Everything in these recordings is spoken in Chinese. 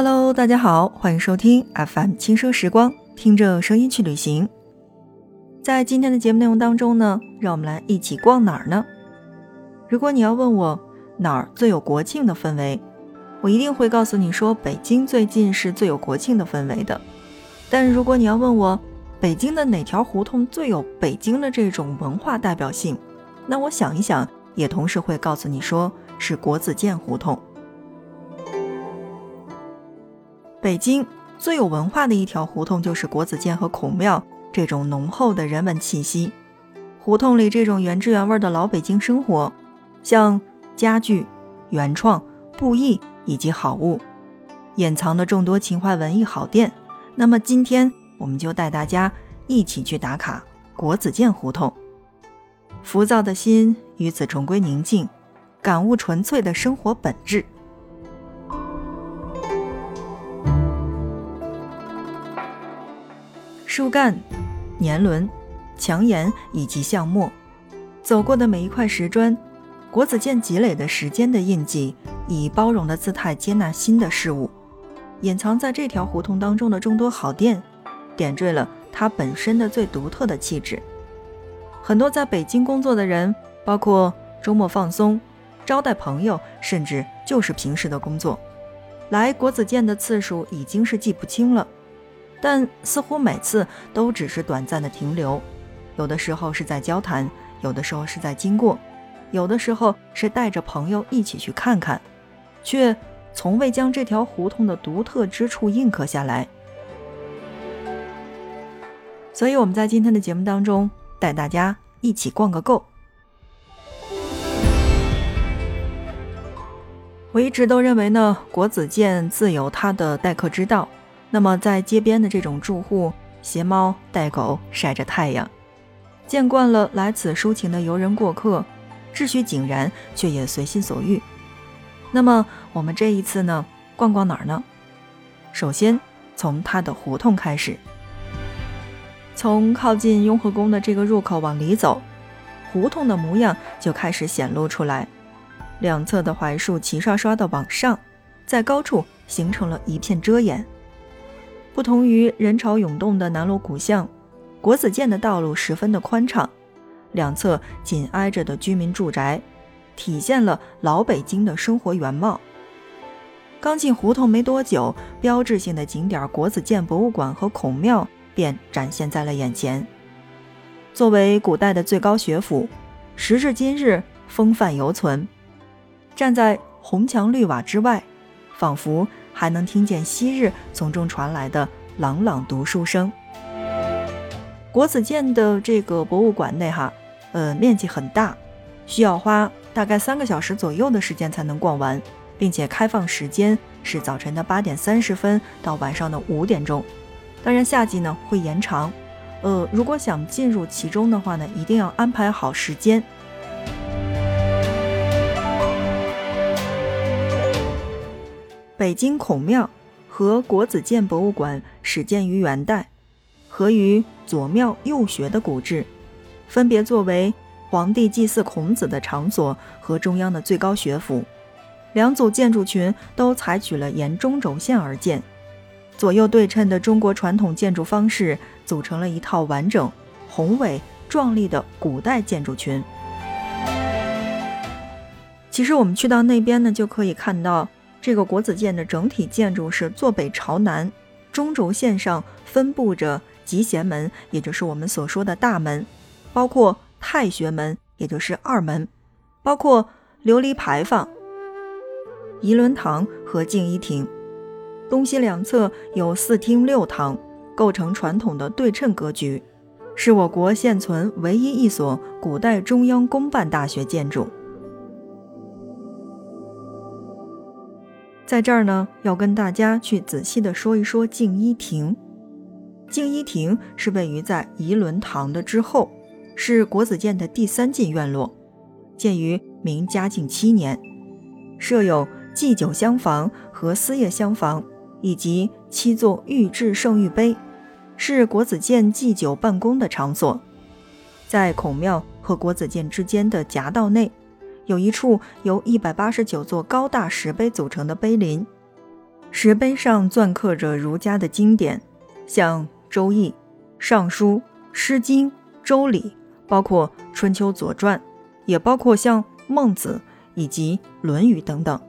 Hello，大家好，欢迎收听 FM 轻奢时光，听着声音去旅行。在今天的节目内容当中呢，让我们来一起逛哪儿呢？如果你要问我哪儿最有国庆的氛围，我一定会告诉你说北京最近是最有国庆的氛围的。但如果你要问我北京的哪条胡同最有北京的这种文化代表性，那我想一想，也同时会告诉你说是国子监胡同。北京最有文化的一条胡同就是国子监和孔庙，这种浓厚的人文气息，胡同里这种原汁原味的老北京生活，像家具、原创、布艺以及好物，掩藏的众多情怀文艺好店。那么今天我们就带大家一起去打卡国子监胡同。浮躁的心与此重归宁静，感悟纯粹的生活本质。树干、年轮、墙沿以及橡木，走过的每一块石砖，国子监积累的时间的印记，以包容的姿态接纳新的事物。隐藏在这条胡同当中的众多好店，点缀了它本身的最独特的气质。很多在北京工作的人，包括周末放松、招待朋友，甚至就是平时的工作，来国子监的次数已经是记不清了。但似乎每次都只是短暂的停留，有的时候是在交谈，有的时候是在经过，有的时候是带着朋友一起去看看，却从未将这条胡同的独特之处印刻下来。所以我们在今天的节目当中带大家一起逛个够。我一直都认为呢，国子监自有它的待客之道。那么，在街边的这种住户，携猫带狗晒着太阳，见惯了来此抒情的游人过客，秩序井然，却也随心所欲。那么，我们这一次呢，逛逛哪儿呢？首先从它的胡同开始，从靠近雍和宫的这个入口往里走，胡同的模样就开始显露出来。两侧的槐树齐刷刷地往上，在高处形成了一片遮掩。不同于人潮涌动的南锣鼓巷，国子监的道路十分的宽敞，两侧紧挨着的居民住宅，体现了老北京的生活原貌。刚进胡同没多久，标志性的景点国子监博物馆和孔庙便展现在了眼前。作为古代的最高学府，时至今日风范犹存。站在红墙绿瓦之外，仿佛。还能听见昔日从中传来的朗朗读书声。国子监的这个博物馆内，哈，呃，面积很大，需要花大概三个小时左右的时间才能逛完，并且开放时间是早晨的八点三十分到晚上的五点钟。当然，夏季呢会延长。呃，如果想进入其中的话呢，一定要安排好时间。北京孔庙和国子监博物馆始建于元代，合于左庙右学的古制，分别作为皇帝祭祀孔子的场所和中央的最高学府。两组建筑群都采取了沿中轴线而建，左右对称的中国传统建筑方式组成了一套完整、宏伟、壮丽的古代建筑群。其实我们去到那边呢，就可以看到。这个国子监的整体建筑是坐北朝南，中轴线上分布着集贤门，也就是我们所说的大门，包括太学门，也就是二门，包括琉璃牌坊、仪伦堂和静一亭。东西两侧有四厅六堂，构成传统的对称格局，是我国现存唯一一所古代中央公办大学建筑。在这儿呢，要跟大家去仔细的说一说静一亭。静一亭是位于在仪伦堂的之后，是国子监的第三进院落，建于明嘉靖七年，设有祭酒厢房和私业厢房，以及七座御制圣御碑，是国子监祭酒办公的场所。在孔庙和国子监之间的夹道内。有一处由一百八十九座高大石碑组成的碑林，石碑上篆刻着儒家的经典，像《周易》《尚书》《诗经》《周礼》，包括《春秋》《左传》，也包括像《孟子》以及《论语》等等。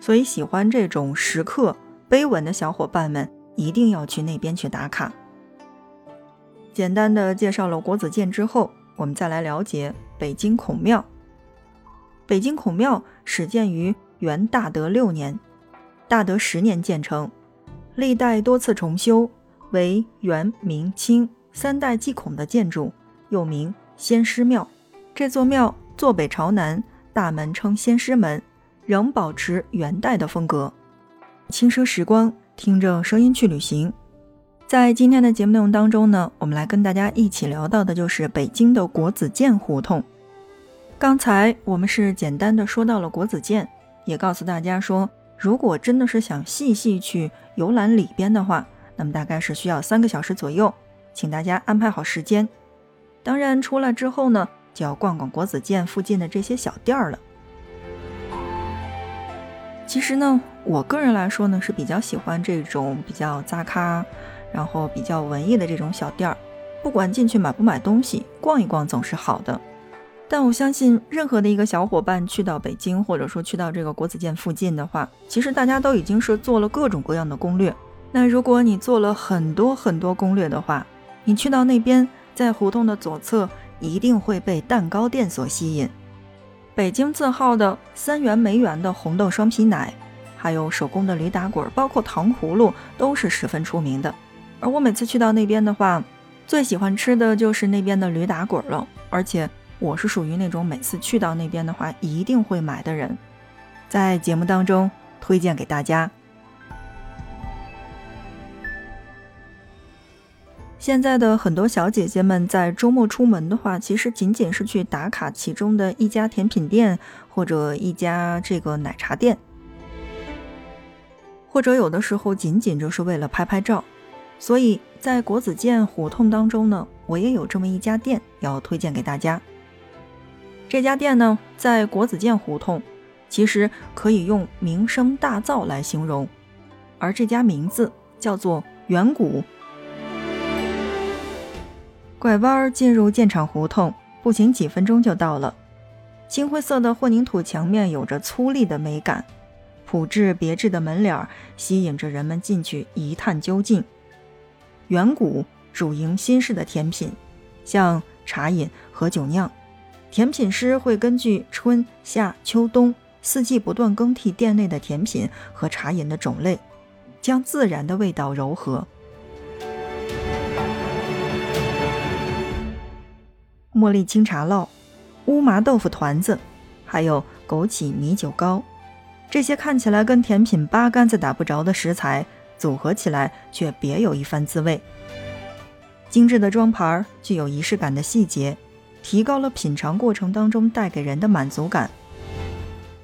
所以，喜欢这种石刻碑文的小伙伴们，一定要去那边去打卡。简单的介绍了国子监之后，我们再来了解北京孔庙。北京孔庙始建于元大德六年。大德十年建成，历代多次重修，为元、明、清三代祭孔的建筑，又名先师庙。这座庙坐北朝南，大门称先师门，仍保持元代的风格。轻奢时光，听着声音去旅行。在今天的节目内容当中呢，我们来跟大家一起聊到的就是北京的国子监胡同。刚才我们是简单的说到了国子监，也告诉大家说。如果真的是想细细去游览里边的话，那么大概是需要三个小时左右，请大家安排好时间。当然，出来之后呢，就要逛逛国子监附近的这些小店儿了。其实呢，我个人来说呢，是比较喜欢这种比较扎咖，然后比较文艺的这种小店儿。不管进去买不买东西，逛一逛总是好的。但我相信，任何的一个小伙伴去到北京，或者说去到这个国子监附近的话，其实大家都已经是做了各种各样的攻略。那如果你做了很多很多攻略的话，你去到那边，在胡同的左侧，一定会被蛋糕店所吸引。北京字号的三元梅园的红豆双皮奶，还有手工的驴打滚，包括糖葫芦，都是十分出名的。而我每次去到那边的话，最喜欢吃的就是那边的驴打滚了，而且。我是属于那种每次去到那边的话一定会买的人，在节目当中推荐给大家。现在的很多小姐姐们在周末出门的话，其实仅仅是去打卡其中的一家甜品店或者一家这个奶茶店，或者有的时候仅仅就是为了拍拍照。所以在国子监胡同当中呢，我也有这么一家店要推荐给大家。这家店呢，在国子监胡同，其实可以用名声大噪来形容，而这家名字叫做远古。拐弯进入建厂胡同，步行几分钟就到了。青灰色的混凝土墙面有着粗粝的美感，朴质别致的门脸吸引着人们进去一探究竟。远古主营新式的甜品，像茶饮和酒酿。甜品师会根据春夏秋冬四季不断更替店内的甜品和茶饮的种类，将自然的味道柔和。茉莉清茶酪、乌麻豆腐团子，还有枸杞米酒糕，这些看起来跟甜品八竿子打不着的食材，组合起来却别有一番滋味。精致的装盘，具有仪式感的细节。提高了品尝过程当中带给人的满足感。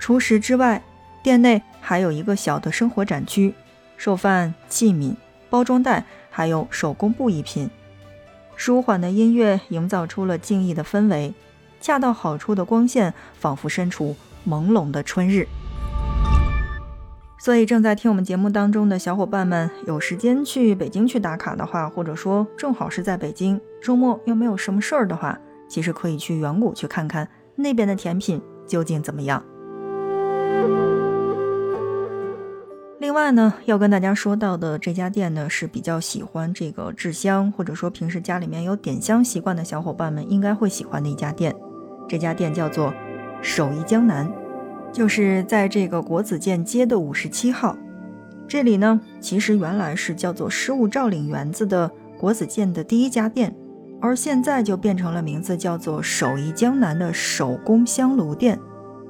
除食之外，店内还有一个小的生活展区，售饭器皿、包装袋，还有手工布艺品。舒缓的音乐营造出了静谧的氛围，恰到好处的光线仿佛身处朦胧的春日。所以，正在听我们节目当中的小伙伴们，有时间去北京去打卡的话，或者说正好是在北京，周末又没有什么事儿的话。其实可以去远古去看看那边的甜品究竟怎么样。另外呢，要跟大家说到的这家店呢，是比较喜欢这个制香，或者说平时家里面有点香习惯的小伙伴们应该会喜欢的一家店。这家店叫做手艺江南，就是在这个国子监街的五十七号。这里呢，其实原来是叫做失物照领园子的国子监的第一家店。而现在就变成了名字叫做“手艺江南”的手工香炉店，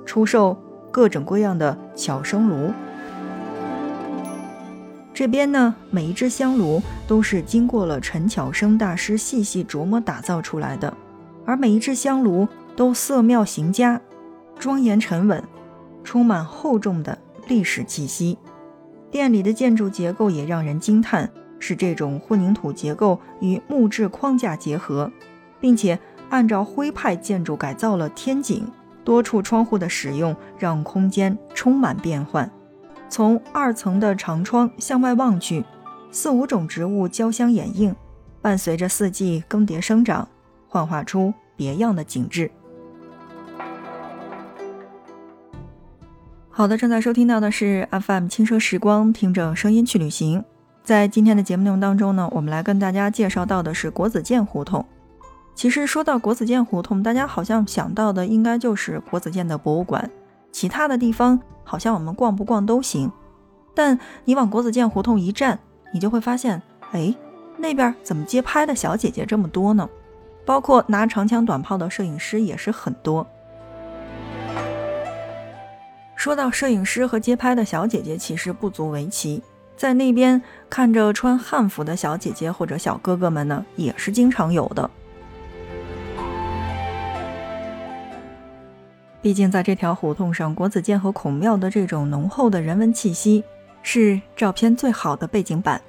出售各种各样的巧生炉。这边呢，每一只香炉都是经过了陈巧生大师细细琢磨打造出来的，而每一只香炉都色妙形佳，庄严沉稳，充满厚重的历史气息。店里的建筑结构也让人惊叹。是这种混凝土结构与木质框架结合，并且按照徽派建筑改造了天井，多处窗户的使用让空间充满变幻。从二层的长窗向外望去，四五种植物交相掩映，伴随着四季更迭生长，幻化出别样的景致。好的，正在收听到的是 FM 轻奢时光，听着声音去旅行。在今天的节目内容当中呢，我们来跟大家介绍到的是国子监胡同。其实说到国子监胡同，大家好像想到的应该就是国子监的博物馆，其他的地方好像我们逛不逛都行。但你往国子监胡同一站，你就会发现，哎，那边怎么街拍的小姐姐这么多呢？包括拿长枪短炮的摄影师也是很多。说到摄影师和街拍的小姐姐，其实不足为奇。在那边看着穿汉服的小姐姐或者小哥哥们呢，也是经常有的。毕竟在这条胡同上，国子监和孔庙的这种浓厚的人文气息，是照片最好的背景板。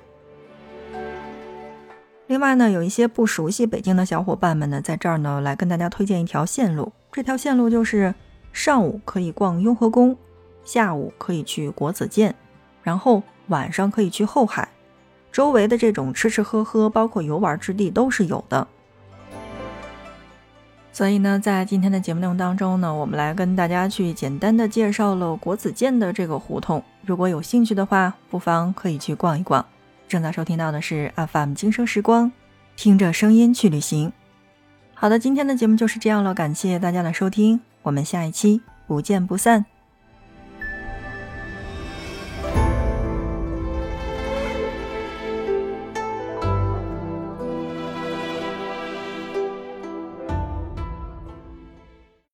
另外呢，有一些不熟悉北京的小伙伴们呢，在这儿呢来跟大家推荐一条线路。这条线路就是上午可以逛雍和宫，下午可以去国子监，然后。晚上可以去后海，周围的这种吃吃喝喝，包括游玩之地都是有的。所以呢，在今天的节目内容当中呢，我们来跟大家去简单的介绍了国子监的这个胡同。如果有兴趣的话，不妨可以去逛一逛。正在收听到的是 FM 今生时光，听着声音去旅行。好的，今天的节目就是这样了，感谢大家的收听，我们下一期不见不散。